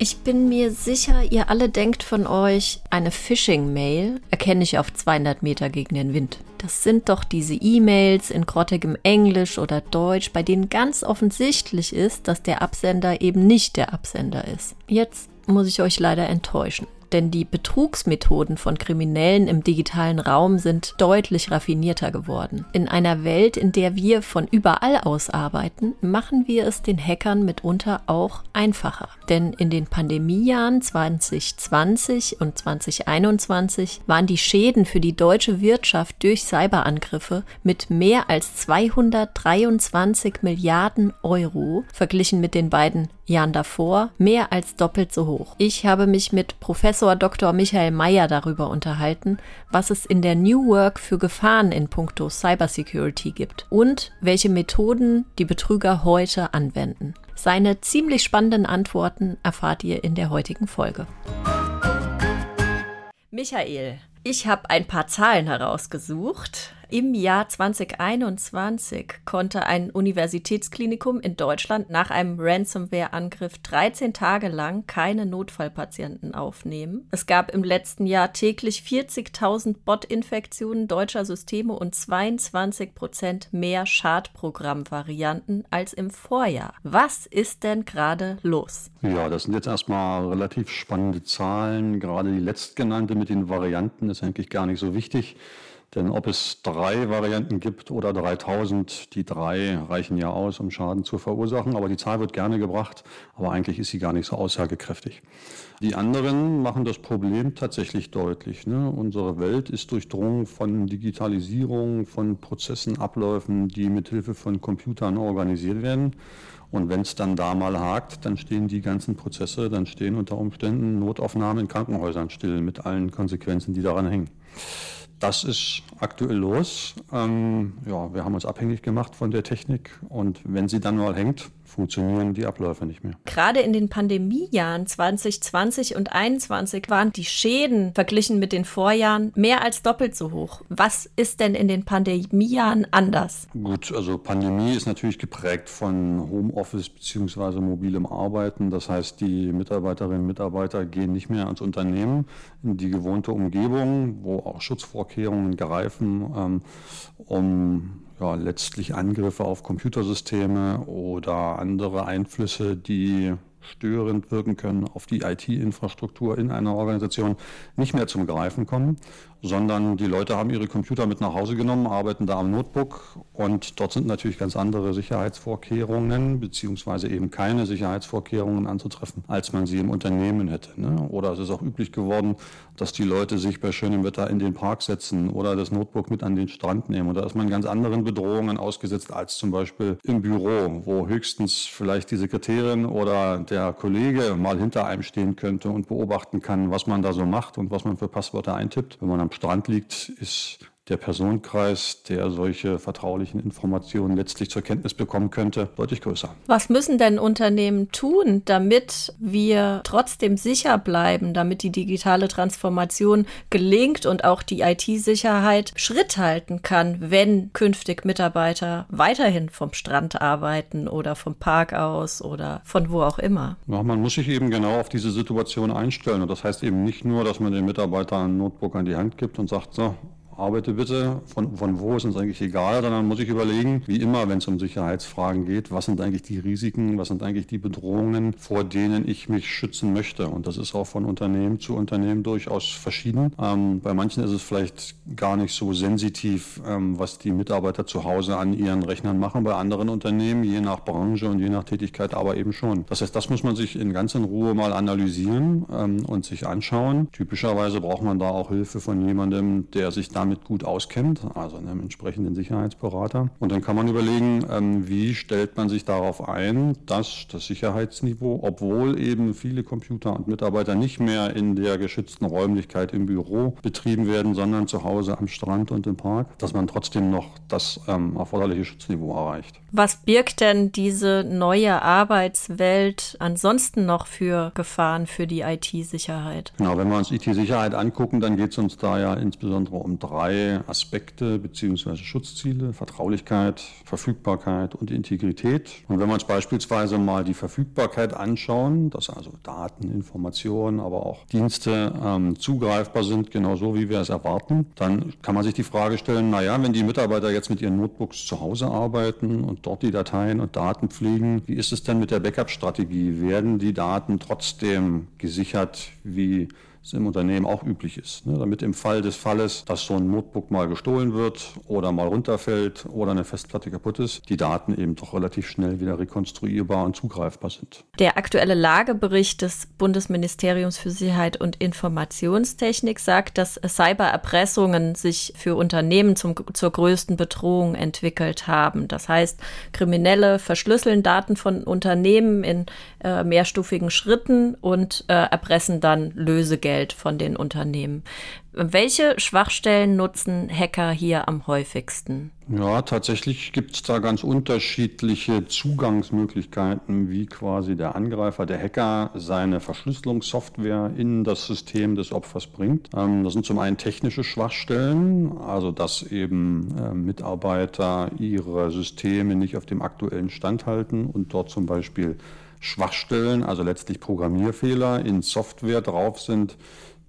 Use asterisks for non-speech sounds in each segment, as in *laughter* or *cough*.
Ich bin mir sicher, ihr alle denkt von euch, eine Phishing-Mail erkenne ich auf 200 Meter gegen den Wind. Das sind doch diese E-Mails in grottigem Englisch oder Deutsch, bei denen ganz offensichtlich ist, dass der Absender eben nicht der Absender ist. Jetzt muss ich euch leider enttäuschen denn die Betrugsmethoden von Kriminellen im digitalen Raum sind deutlich raffinierter geworden. In einer Welt, in der wir von überall aus arbeiten, machen wir es den Hackern mitunter auch einfacher. Denn in den Pandemiejahren 2020 und 2021 waren die Schäden für die deutsche Wirtschaft durch Cyberangriffe mit mehr als 223 Milliarden Euro verglichen mit den beiden Jahren davor mehr als doppelt so hoch. Ich habe mich mit Professor Dr. Michael Mayer darüber unterhalten, was es in der New Work für Gefahren in puncto Cybersecurity gibt und welche Methoden die Betrüger heute anwenden. Seine ziemlich spannenden Antworten erfahrt ihr in der heutigen Folge. Michael, ich habe ein paar Zahlen herausgesucht. Im Jahr 2021 konnte ein Universitätsklinikum in Deutschland nach einem Ransomware-Angriff 13 Tage lang keine Notfallpatienten aufnehmen. Es gab im letzten Jahr täglich 40.000 Bot-Infektionen deutscher Systeme und 22 Prozent mehr Schadprogramm-Varianten als im Vorjahr. Was ist denn gerade los? Ja, das sind jetzt erstmal relativ spannende Zahlen. Gerade die letztgenannte mit den Varianten ist eigentlich gar nicht so wichtig. Denn ob es drei Varianten gibt oder 3000, die drei reichen ja aus, um Schaden zu verursachen. Aber die Zahl wird gerne gebracht, aber eigentlich ist sie gar nicht so aussagekräftig. Die anderen machen das Problem tatsächlich deutlich. Ne? Unsere Welt ist durchdrungen von Digitalisierung, von Prozessen, Abläufen, die mithilfe von Computern organisiert werden. Und wenn es dann da mal hakt, dann stehen die ganzen Prozesse, dann stehen unter Umständen Notaufnahmen in Krankenhäusern still mit allen Konsequenzen, die daran hängen. Das ist aktuell los. Ähm, ja, wir haben uns abhängig gemacht von der Technik und wenn sie dann mal hängt, funktionieren die Abläufe nicht mehr. Gerade in den Pandemiejahren 2020 und 2021 waren die Schäden verglichen mit den Vorjahren mehr als doppelt so hoch. Was ist denn in den Pandemiejahren anders? Gut, also Pandemie ist natürlich geprägt von Homeoffice bzw. mobilem Arbeiten. Das heißt, die Mitarbeiterinnen und Mitarbeiter gehen nicht mehr ans Unternehmen in die gewohnte Umgebung, wo auch Schutzvorkehrungen greifen, ähm, um ja, letztlich Angriffe auf Computersysteme oder andere Einflüsse, die störend wirken können auf die IT-Infrastruktur in einer Organisation, nicht mehr zum Greifen kommen, sondern die Leute haben ihre Computer mit nach Hause genommen, arbeiten da am Notebook und dort sind natürlich ganz andere Sicherheitsvorkehrungen beziehungsweise eben keine Sicherheitsvorkehrungen anzutreffen, als man sie im Unternehmen hätte. Ne? Oder es ist auch üblich geworden, dass die Leute sich bei schönem Wetter in den Park setzen oder das Notebook mit an den Strand nehmen. Und da ist man ganz anderen Bedrohungen ausgesetzt als zum Beispiel im Büro, wo höchstens vielleicht die Sekretärin oder der Kollege mal hinter einem stehen könnte und beobachten kann, was man da so macht und was man für Passwörter eintippt. Wenn man am Strand liegt, ist der Personenkreis, der solche vertraulichen Informationen letztlich zur Kenntnis bekommen könnte, deutlich größer. Was müssen denn Unternehmen tun, damit wir trotzdem sicher bleiben, damit die digitale Transformation gelingt und auch die IT-Sicherheit Schritt halten kann, wenn künftig Mitarbeiter weiterhin vom Strand arbeiten oder vom Park aus oder von wo auch immer? Ja, man muss sich eben genau auf diese Situation einstellen. Und das heißt eben nicht nur, dass man den Mitarbeitern ein Notebook an die Hand gibt und sagt, so, arbeite bitte, von, von wo ist uns eigentlich egal, sondern muss ich überlegen, wie immer, wenn es um Sicherheitsfragen geht, was sind eigentlich die Risiken, was sind eigentlich die Bedrohungen, vor denen ich mich schützen möchte. Und das ist auch von Unternehmen zu Unternehmen durchaus verschieden. Ähm, bei manchen ist es vielleicht gar nicht so sensitiv, ähm, was die Mitarbeiter zu Hause an ihren Rechnern machen. Bei anderen Unternehmen, je nach Branche und je nach Tätigkeit, aber eben schon. Das heißt, das muss man sich in ganz in Ruhe mal analysieren ähm, und sich anschauen. Typischerweise braucht man da auch Hilfe von jemandem, der sich damit damit gut auskennt, also einem entsprechenden Sicherheitsberater. Und dann kann man überlegen, ähm, wie stellt man sich darauf ein, dass das Sicherheitsniveau, obwohl eben viele Computer und Mitarbeiter nicht mehr in der geschützten Räumlichkeit im Büro betrieben werden, sondern zu Hause am Strand und im Park, dass man trotzdem noch das ähm, erforderliche Schutzniveau erreicht. Was birgt denn diese neue Arbeitswelt ansonsten noch für Gefahren für die IT-Sicherheit? Genau, wenn wir uns IT-Sicherheit angucken, dann geht es uns da ja insbesondere um drei drei Aspekte bzw. Schutzziele, Vertraulichkeit, Verfügbarkeit und Integrität. Und wenn wir uns beispielsweise mal die Verfügbarkeit anschauen, dass also Daten, Informationen, aber auch Dienste ähm, zugreifbar sind, genauso wie wir es erwarten, dann kann man sich die Frage stellen, naja, wenn die Mitarbeiter jetzt mit ihren Notebooks zu Hause arbeiten und dort die Dateien und Daten pflegen, wie ist es denn mit der Backup-Strategie? Werden die Daten trotzdem gesichert, wie es im Unternehmen auch üblich ist. Ne? Damit im Fall des Falles, dass so ein Notebook mal gestohlen wird oder mal runterfällt oder eine Festplatte kaputt ist, die Daten eben doch relativ schnell wieder rekonstruierbar und zugreifbar sind. Der aktuelle Lagebericht des Bundesministeriums für Sicherheit und Informationstechnik sagt, dass Cybererpressungen sich für Unternehmen zum, zur größten Bedrohung entwickelt haben. Das heißt, Kriminelle verschlüsseln Daten von Unternehmen in äh, mehrstufigen Schritten und äh, erpressen dann Lösegeld Geld von den Unternehmen. Welche Schwachstellen nutzen Hacker hier am häufigsten? Ja, tatsächlich gibt es da ganz unterschiedliche Zugangsmöglichkeiten, wie quasi der Angreifer, der Hacker, seine Verschlüsselungssoftware in das System des Opfers bringt. Ähm, das sind zum einen technische Schwachstellen, also dass eben äh, Mitarbeiter ihre Systeme nicht auf dem aktuellen Stand halten und dort zum Beispiel Schwachstellen, also letztlich Programmierfehler in Software drauf sind,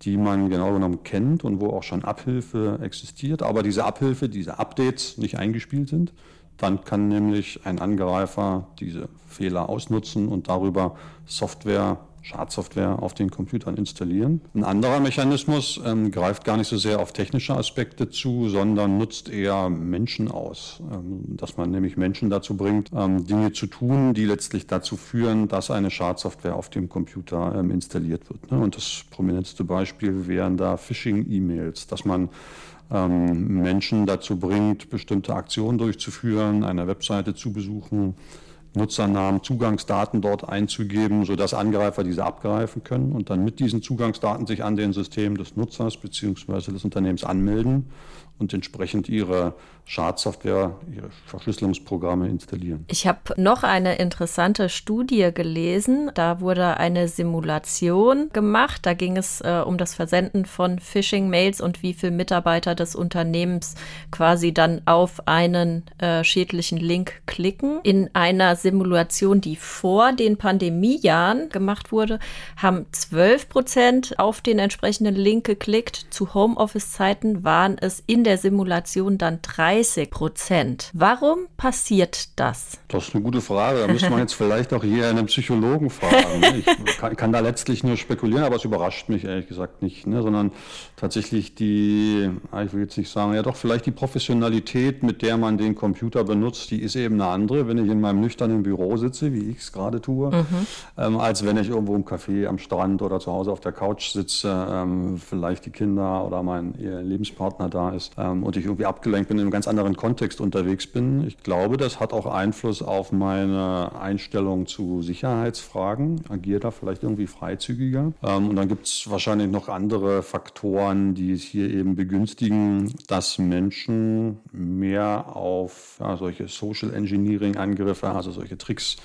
die man genau genommen kennt und wo auch schon Abhilfe existiert, aber diese Abhilfe, diese Updates nicht eingespielt sind. Dann kann nämlich ein Angreifer diese Fehler ausnutzen und darüber Software Schadsoftware auf den Computern installieren. Ein anderer Mechanismus ähm, greift gar nicht so sehr auf technische Aspekte zu, sondern nutzt eher Menschen aus, ähm, dass man nämlich Menschen dazu bringt, ähm, Dinge zu tun, die letztlich dazu führen, dass eine Schadsoftware auf dem Computer ähm, installiert wird. Ne? Und das prominenteste Beispiel wären da Phishing-E-Mails, dass man ähm, Menschen dazu bringt, bestimmte Aktionen durchzuführen, eine Webseite zu besuchen, Nutzernamen, Zugangsdaten dort einzugeben, sodass Angreifer diese abgreifen können und dann mit diesen Zugangsdaten sich an den Systemen des Nutzers bzw. des Unternehmens anmelden und entsprechend ihre Schadsoftware, ihre Verschlüsselungsprogramme installieren. Ich habe noch eine interessante Studie gelesen. Da wurde eine Simulation gemacht. Da ging es äh, um das Versenden von Phishing-Mails und wie viele Mitarbeiter des Unternehmens quasi dann auf einen äh, schädlichen Link klicken. In einer Simulation, die vor den Pandemiejahren gemacht wurde, haben 12 Prozent auf den entsprechenden Link geklickt. Zu Homeoffice-Zeiten waren es in der Simulation dann 30 Prozent. Warum passiert das? Das ist eine gute Frage. Da müsste man jetzt *laughs* vielleicht auch hier einen Psychologen fragen. Ne? Ich kann, kann, da letztlich nur spekulieren, aber es überrascht mich ehrlich gesagt nicht, ne? sondern tatsächlich die, ah, ich will jetzt nicht sagen, ja doch vielleicht die Professionalität, mit der man den Computer benutzt, die ist eben eine andere, wenn ich in meinem nüchternen Büro sitze, wie ich es gerade tue, mhm. ähm, als wenn ich irgendwo im Café am Strand oder zu Hause auf der Couch sitze, ähm, vielleicht die Kinder oder mein Lebenspartner da ist und ich irgendwie abgelenkt bin, in einem ganz anderen Kontext unterwegs bin. Ich glaube, das hat auch Einfluss auf meine Einstellung zu Sicherheitsfragen. Agiert da vielleicht irgendwie freizügiger. Ähm, und dann gibt es wahrscheinlich noch andere Faktoren, die es hier eben begünstigen, dass Menschen mehr auf ja, solche Social Engineering Angriffe, also solche Tricks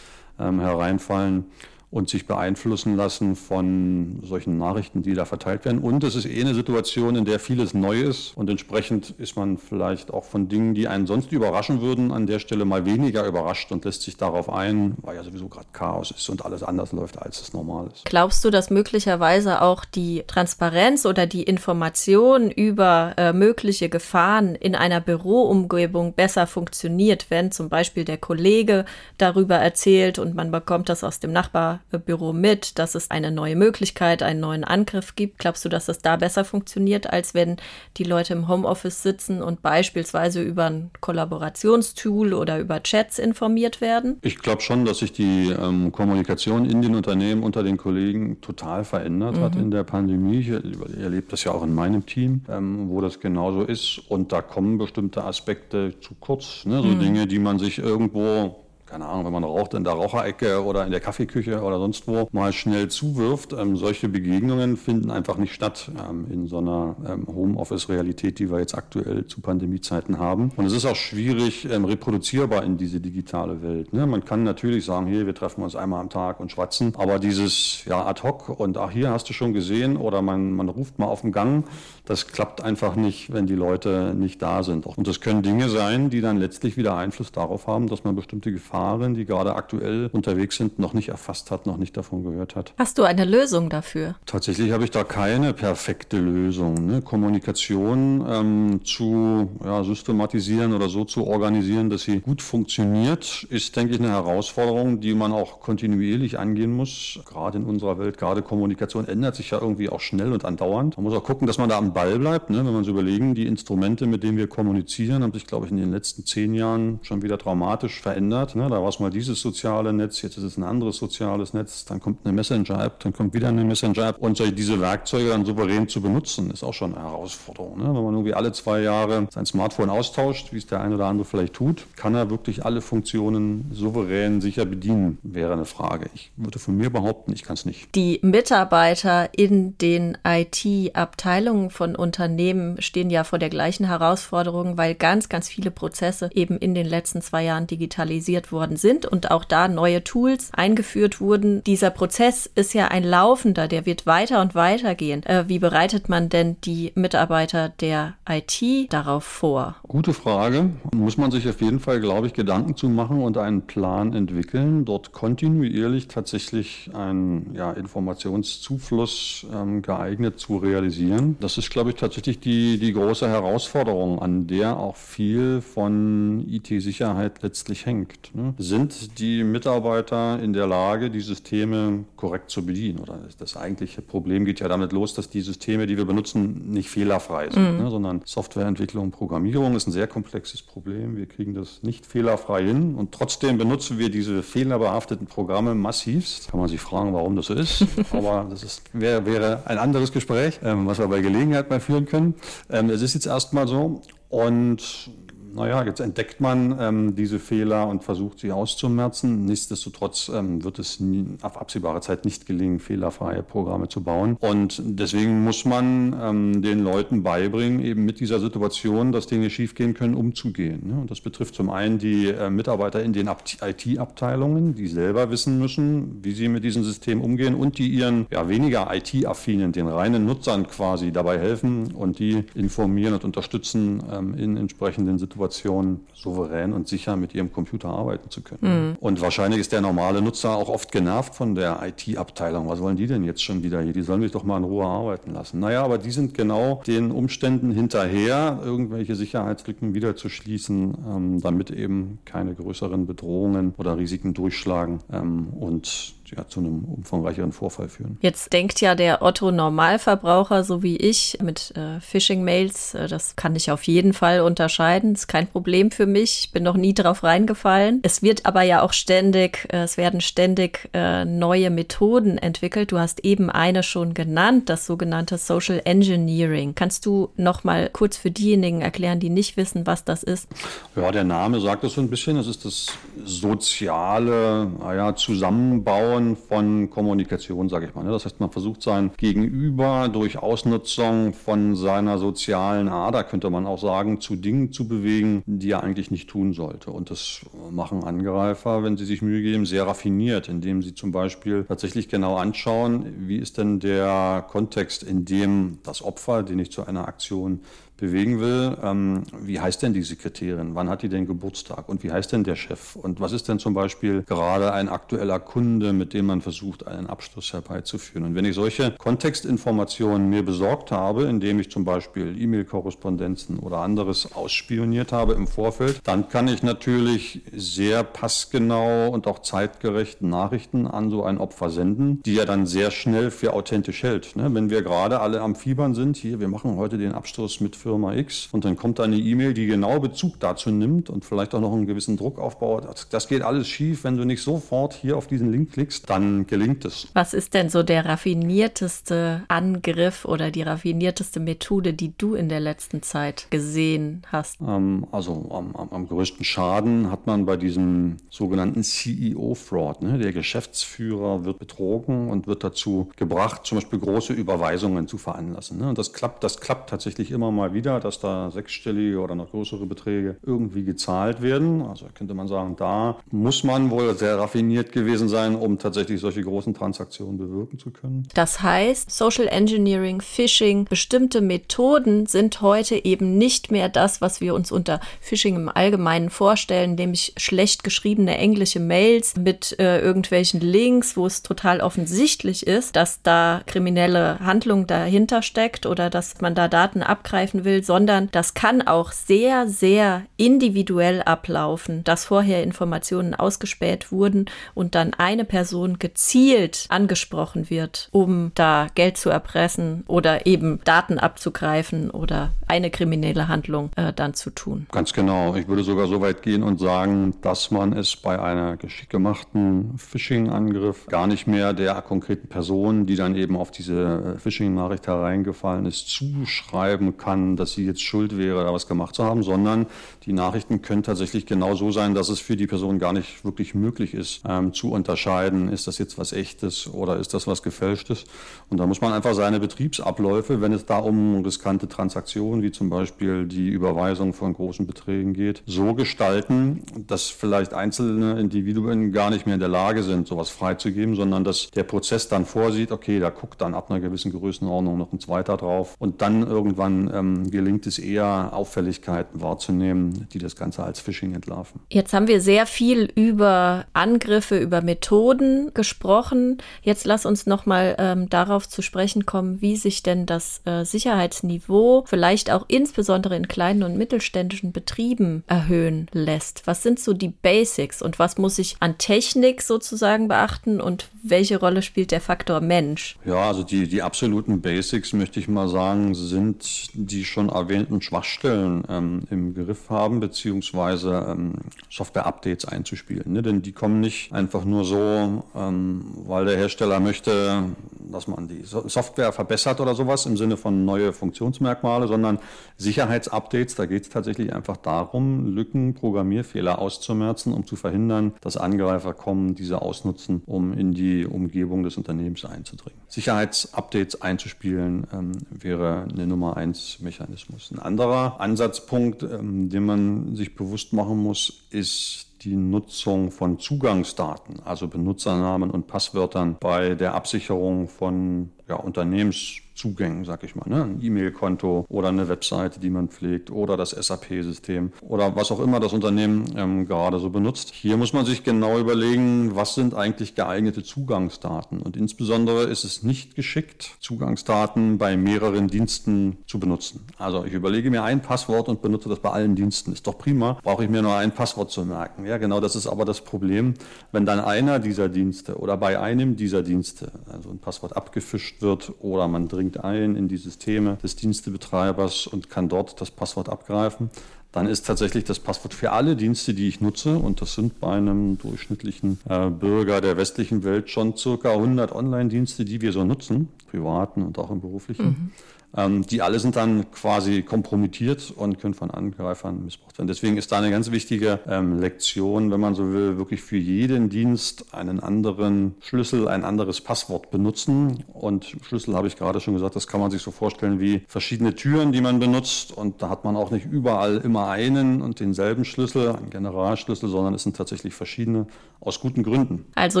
ähm, hereinfallen und sich beeinflussen lassen von solchen Nachrichten, die da verteilt werden. Und es ist eh eine Situation, in der vieles neu ist und entsprechend ist man vielleicht auch von Dingen, die einen sonst überraschen würden, an der Stelle mal weniger überrascht und lässt sich darauf ein, weil ja sowieso gerade Chaos ist und alles anders läuft, als es normal ist. Glaubst du, dass möglicherweise auch die Transparenz oder die Information über äh, mögliche Gefahren in einer Büroumgebung besser funktioniert, wenn zum Beispiel der Kollege darüber erzählt und man bekommt das aus dem Nachbar Büro mit, dass es eine neue Möglichkeit, einen neuen Angriff gibt? Glaubst du, dass es da besser funktioniert, als wenn die Leute im Homeoffice sitzen und beispielsweise über ein Kollaborationstool oder über Chats informiert werden? Ich glaube schon, dass sich die ähm, Kommunikation in den Unternehmen unter den Kollegen total verändert mhm. hat in der Pandemie. Ich erlebe das ja auch in meinem Team, ähm, wo das genauso ist. Und da kommen bestimmte Aspekte zu kurz. Ne? So mhm. Dinge, die man sich irgendwo keine Ahnung, wenn man raucht in der Raucherecke oder in der Kaffeeküche oder sonst wo, mal schnell zuwirft. Ähm, solche Begegnungen finden einfach nicht statt ähm, in so einer ähm, Homeoffice-Realität, die wir jetzt aktuell zu Pandemiezeiten haben. Und es ist auch schwierig ähm, reproduzierbar in diese digitale Welt. Ne? Man kann natürlich sagen, hier, wir treffen uns einmal am Tag und schwatzen, aber dieses ja ad hoc und ach, hier hast du schon gesehen oder man, man ruft mal auf den Gang, das klappt einfach nicht, wenn die Leute nicht da sind. Und das können Dinge sein, die dann letztlich wieder Einfluss darauf haben, dass man bestimmte Gefahren, die gerade aktuell unterwegs sind, noch nicht erfasst hat, noch nicht davon gehört hat. Hast du eine Lösung dafür? Tatsächlich habe ich da keine perfekte Lösung. Ne? Kommunikation ähm, zu ja, systematisieren oder so zu organisieren, dass sie gut funktioniert, ist, denke ich, eine Herausforderung, die man auch kontinuierlich angehen muss. Gerade in unserer Welt, gerade Kommunikation ändert sich ja irgendwie auch schnell und andauernd. Man muss auch gucken, dass man da am Ball bleibt. Ne? Wenn man so überlegen, die Instrumente, mit denen wir kommunizieren, haben sich, glaube ich, in den letzten zehn Jahren schon wieder dramatisch verändert. Ne? Da war es mal dieses soziale Netz, jetzt ist es ein anderes soziales Netz, dann kommt eine Messenger-App, dann kommt wieder eine Messenger-App. Und diese Werkzeuge dann souverän zu benutzen, ist auch schon eine Herausforderung. Ne? Wenn man irgendwie alle zwei Jahre sein Smartphone austauscht, wie es der eine oder andere vielleicht tut, kann er wirklich alle Funktionen souverän sicher bedienen, wäre eine Frage. Ich würde von mir behaupten, ich kann es nicht. Die Mitarbeiter in den IT-Abteilungen von Unternehmen stehen ja vor der gleichen Herausforderung, weil ganz, ganz viele Prozesse eben in den letzten zwei Jahren digitalisiert worden sind und auch da neue Tools eingeführt wurden. Dieser Prozess ist ja ein laufender, der wird weiter und weiter gehen. Äh, wie bereitet man denn die Mitarbeiter der IT darauf vor? Gute Frage. Muss man sich auf jeden Fall, glaube ich, Gedanken zu machen und einen Plan entwickeln, dort kontinuierlich tatsächlich einen ja, Informationszufluss ähm, geeignet zu realisieren. Das ist, glaube ich, tatsächlich die, die große Herausforderung, an der auch viel von IT-Sicherheit letztlich hängt. Ne? Sind die Mitarbeiter in der Lage, die Systeme korrekt zu bedienen? Oder das eigentliche Problem geht ja damit los, dass die Systeme, die wir benutzen, nicht fehlerfrei sind, mhm. ne? sondern Softwareentwicklung, Programmierung ist ein sehr komplexes Problem. Wir kriegen das nicht fehlerfrei hin und trotzdem benutzen wir diese fehlerbehafteten Programme massivst. Kann man sich fragen, warum das so ist, *laughs* aber das ist, wäre, wäre ein anderes Gespräch, ähm, was wir bei Gelegenheit mal führen können. Ähm, es ist jetzt erstmal so und naja, jetzt entdeckt man ähm, diese Fehler und versucht sie auszumerzen. Nichtsdestotrotz ähm, wird es nie, auf absehbare Zeit nicht gelingen, fehlerfreie Programme zu bauen. Und deswegen muss man ähm, den Leuten beibringen, eben mit dieser Situation, dass Dinge schiefgehen können, umzugehen. Ne? Und das betrifft zum einen die äh, Mitarbeiter in den IT-Abteilungen, die selber wissen müssen, wie sie mit diesem System umgehen und die ihren ja, weniger IT-affinen, den reinen Nutzern quasi dabei helfen und die informieren und unterstützen ähm, in entsprechenden Situationen Situation souverän und sicher mit ihrem Computer arbeiten zu können. Mhm. Und wahrscheinlich ist der normale Nutzer auch oft genervt von der IT-Abteilung. Was wollen die denn jetzt schon wieder hier? Die sollen mich doch mal in Ruhe arbeiten lassen. Naja, aber die sind genau den Umständen hinterher, irgendwelche Sicherheitslücken wieder zu schließen, ähm, damit eben keine größeren Bedrohungen oder Risiken durchschlagen. Ähm, und ja, zu einem umfangreicheren Vorfall führen. Jetzt denkt ja der Otto-Normalverbraucher, so wie ich, mit äh, Phishing-Mails, äh, das kann ich auf jeden Fall unterscheiden. Ist kein Problem für mich. Ich bin noch nie drauf reingefallen. Es wird aber ja auch ständig, äh, es werden ständig äh, neue Methoden entwickelt. Du hast eben eine schon genannt, das sogenannte Social Engineering. Kannst du noch mal kurz für diejenigen erklären, die nicht wissen, was das ist? Ja, der Name sagt das so ein bisschen. Es ist das soziale naja, Zusammenbauen Formen von Kommunikation, sage ich mal. Ne? Das heißt, man versucht sein Gegenüber durch Ausnutzung von seiner sozialen Ader, könnte man auch sagen, zu Dingen zu bewegen, die er eigentlich nicht tun sollte. Und das machen Angreifer, wenn sie sich Mühe geben, sehr raffiniert, indem sie zum Beispiel tatsächlich genau anschauen, wie ist denn der Kontext, in dem das Opfer, den ich zu einer Aktion bewegen will, ähm, wie heißt denn die Sekretärin? Wann hat die denn Geburtstag? Und wie heißt denn der Chef? Und was ist denn zum Beispiel gerade ein aktueller Kunde, mit dem man versucht, einen Abschluss herbeizuführen? Und wenn ich solche Kontextinformationen mir besorgt habe, indem ich zum Beispiel E-Mail-Korrespondenzen oder anderes ausspioniert habe im Vorfeld, dann kann ich natürlich sehr passgenau und auch zeitgerecht Nachrichten an so ein Opfer senden, die er dann sehr schnell für authentisch hält. Ne? Wenn wir gerade alle am Fiebern sind, hier, wir machen heute den Abschluss mit für Firma X und dann kommt da eine E-Mail, die genau Bezug dazu nimmt und vielleicht auch noch einen gewissen Druck aufbaut. Das geht alles schief, wenn du nicht sofort hier auf diesen Link klickst, dann gelingt es. Was ist denn so der raffinierteste Angriff oder die raffinierteste Methode, die du in der letzten Zeit gesehen hast? Ähm, also am, am, am, größten Schaden hat man bei diesem sogenannten CEO-Fraud. Ne? Der Geschäftsführer wird betrogen und wird dazu gebracht, zum Beispiel große Überweisungen zu veranlassen. Ne? Und das klappt, das klappt tatsächlich immer mal wieder, dass da sechsstellige oder noch größere Beträge irgendwie gezahlt werden. Also könnte man sagen, da muss man wohl sehr raffiniert gewesen sein, um tatsächlich solche großen Transaktionen bewirken zu können. Das heißt, Social Engineering, Phishing, bestimmte Methoden sind heute eben nicht mehr das, was wir uns unter Phishing im Allgemeinen vorstellen, nämlich schlecht geschriebene englische Mails mit äh, irgendwelchen Links, wo es total offensichtlich ist, dass da kriminelle Handlung dahinter steckt oder dass man da Daten abgreifen will, sondern das kann auch sehr, sehr individuell ablaufen, dass vorher Informationen ausgespäht wurden und dann eine Person gezielt angesprochen wird, um da Geld zu erpressen oder eben Daten abzugreifen oder eine kriminelle Handlung äh, dann zu tun. Ganz genau. Ich würde sogar so weit gehen und sagen, dass man es bei einer geschickt gemachten Phishing-Angriff gar nicht mehr der konkreten Person, die dann eben auf diese äh, Phishing-Nachricht hereingefallen ist, zuschreiben kann, dass sie jetzt schuld wäre, da was gemacht zu haben, sondern die Nachrichten können tatsächlich genau so sein, dass es für die Person gar nicht wirklich möglich ist, ähm, zu unterscheiden, ist das jetzt was echtes oder ist das was gefälschtes. Und da muss man einfach seine Betriebsabläufe, wenn es da um riskante Transaktionen wie zum Beispiel die Überweisung von großen Beträgen geht, so gestalten, dass vielleicht einzelne Individuen gar nicht mehr in der Lage sind, sowas freizugeben, sondern dass der Prozess dann vorsieht, okay, da guckt dann ab einer gewissen Größenordnung noch ein zweiter drauf und dann irgendwann ähm, gelingt es eher, Auffälligkeiten wahrzunehmen, die das Ganze als Phishing entlarven. Jetzt haben wir sehr viel über Angriffe, über Methoden gesprochen. Jetzt lass uns nochmal ähm, darauf zu sprechen kommen, wie sich denn das äh, Sicherheitsniveau vielleicht auch insbesondere in kleinen und mittelständischen Betrieben erhöhen lässt. Was sind so die Basics und was muss ich an Technik sozusagen beachten und welche Rolle spielt der Faktor Mensch? Ja, also die, die absoluten Basics, möchte ich mal sagen, sind die schon erwähnten Schwachstellen ähm, im Griff haben, beziehungsweise ähm, Software-Updates einzuspielen. Ne? Denn die kommen nicht einfach nur so, ähm, weil der Hersteller möchte, dass man die Software verbessert oder sowas im Sinne von neue Funktionsmerkmale, sondern Sicherheitsupdates, da geht es tatsächlich einfach darum, Lücken, Programmierfehler auszumerzen, um zu verhindern, dass Angreifer kommen, diese ausnutzen, um in die Umgebung des Unternehmens einzudringen. Sicherheitsupdates einzuspielen ähm, wäre eine Nummer eins Mechanismus. Ein anderer Ansatzpunkt, ähm, den man sich bewusst machen muss, ist die Nutzung von Zugangsdaten, also Benutzernamen und Passwörtern bei der Absicherung von ja, Unternehmens Zugängen, sag ich mal, ne? ein E-Mail-Konto oder eine Webseite, die man pflegt oder das SAP-System oder was auch immer das Unternehmen ähm, gerade so benutzt. Hier muss man sich genau überlegen, was sind eigentlich geeignete Zugangsdaten und insbesondere ist es nicht geschickt, Zugangsdaten bei mehreren Diensten zu benutzen. Also ich überlege mir ein Passwort und benutze das bei allen Diensten. Ist doch prima, brauche ich mir nur ein Passwort zu merken. Ja, genau, das ist aber das Problem, wenn dann einer dieser Dienste oder bei einem dieser Dienste, also ein Passwort abgefischt wird oder man dringt dringt ein in die Systeme des Dienstebetreibers und kann dort das Passwort abgreifen. Dann ist tatsächlich das Passwort für alle Dienste, die ich nutze, und das sind bei einem durchschnittlichen äh, Bürger der westlichen Welt schon circa 100 Online-Dienste, die wir so nutzen, privaten und auch im beruflichen. Mhm. Ähm, die alle sind dann quasi kompromittiert und können von Angreifern missbraucht werden. Deswegen ist da eine ganz wichtige ähm, Lektion, wenn man so will, wirklich für jeden Dienst einen anderen Schlüssel, ein anderes Passwort benutzen. Und Schlüssel habe ich gerade schon gesagt, das kann man sich so vorstellen wie verschiedene Türen, die man benutzt. Und da hat man auch nicht überall immer einen und denselben Schlüssel, einen Generalschlüssel, sondern es sind tatsächlich verschiedene aus guten Gründen. Also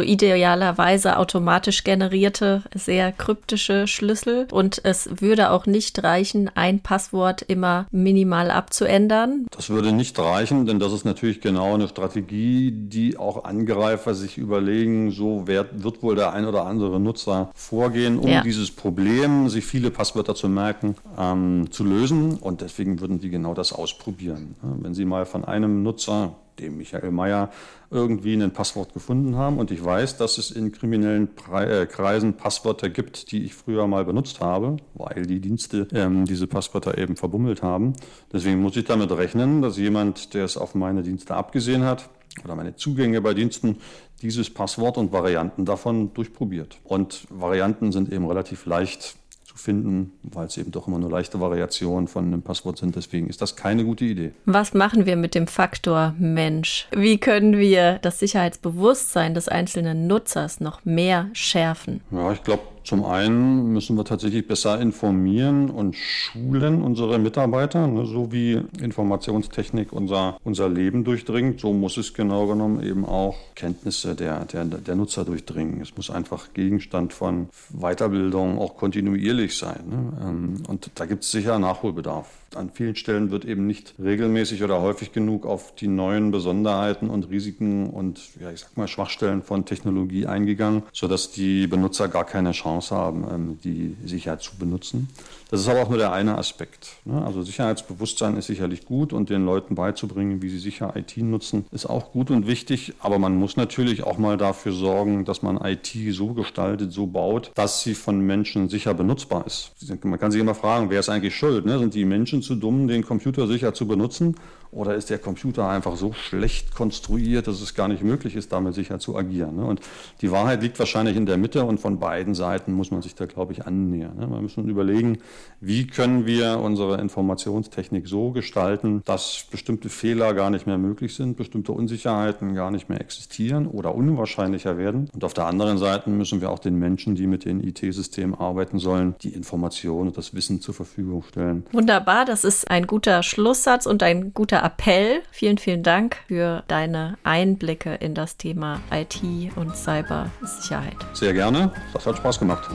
idealerweise automatisch generierte, sehr kryptische Schlüssel. Und es würde auch nicht reichen, ein Passwort immer minimal abzuändern. Das würde nicht reichen, denn das ist natürlich genau eine Strategie, die auch Angreifer sich überlegen, so wird, wird wohl der ein oder andere Nutzer vorgehen, um ja. dieses Problem, sich viele Passwörter zu merken, ähm, zu lösen. Und deswegen würden die genau das ausprobieren. Wenn Sie mal von einem Nutzer dem Michael Mayer, irgendwie ein Passwort gefunden haben. Und ich weiß, dass es in kriminellen äh, Kreisen Passwörter gibt, die ich früher mal benutzt habe, weil die Dienste ähm, diese Passwörter eben verbummelt haben. Deswegen muss ich damit rechnen, dass jemand, der es auf meine Dienste abgesehen hat, oder meine Zugänge bei Diensten dieses Passwort und Varianten davon durchprobiert. Und Varianten sind eben relativ leicht zu finden, weil es eben doch immer nur leichte Variationen von einem Passwort sind. Deswegen ist das keine gute Idee. Was machen wir mit dem Faktor Mensch? Wie können wir das Sicherheitsbewusstsein des einzelnen Nutzers noch mehr schärfen? Ja, ich glaube, zum einen müssen wir tatsächlich besser informieren und schulen unsere Mitarbeiter, ne, so wie Informationstechnik unser, unser Leben durchdringt, so muss es genau genommen eben auch Kenntnisse der, der, der Nutzer durchdringen. Es muss einfach Gegenstand von Weiterbildung auch kontinuierlich sein. Ne? Ähm, und da gibt es sicher Nachholbedarf an vielen Stellen wird eben nicht regelmäßig oder häufig genug auf die neuen Besonderheiten und Risiken und ja, ich sag mal Schwachstellen von Technologie eingegangen, sodass die Benutzer gar keine Chance haben, ähm, die Sicherheit zu benutzen. Das ist aber auch nur der eine Aspekt. Ne? Also Sicherheitsbewusstsein ist sicherlich gut und den Leuten beizubringen, wie sie sicher IT nutzen, ist auch gut und wichtig. Aber man muss natürlich auch mal dafür sorgen, dass man IT so gestaltet, so baut, dass sie von Menschen sicher benutzbar ist. Man kann sich immer fragen, wer ist eigentlich schuld? Ne? Sind die Menschen zu dumm, den Computer sicher zu benutzen? Oder ist der Computer einfach so schlecht konstruiert, dass es gar nicht möglich ist, damit sicher zu agieren? Ne? Und die Wahrheit liegt wahrscheinlich in der Mitte und von beiden Seiten muss man sich da, glaube ich, annähern. Ne? Man muss überlegen, wie können wir unsere Informationstechnik so gestalten, dass bestimmte Fehler gar nicht mehr möglich sind, bestimmte Unsicherheiten gar nicht mehr existieren oder unwahrscheinlicher werden. Und auf der anderen Seite müssen wir auch den Menschen, die mit den IT-Systemen arbeiten sollen, die Informationen und das Wissen zur Verfügung stellen. Wunderbar, das ist ein guter Schlusssatz und ein guter Appell. Vielen, vielen Dank für deine Einblicke in das Thema IT und Cybersicherheit. Sehr gerne. Das hat Spaß gemacht.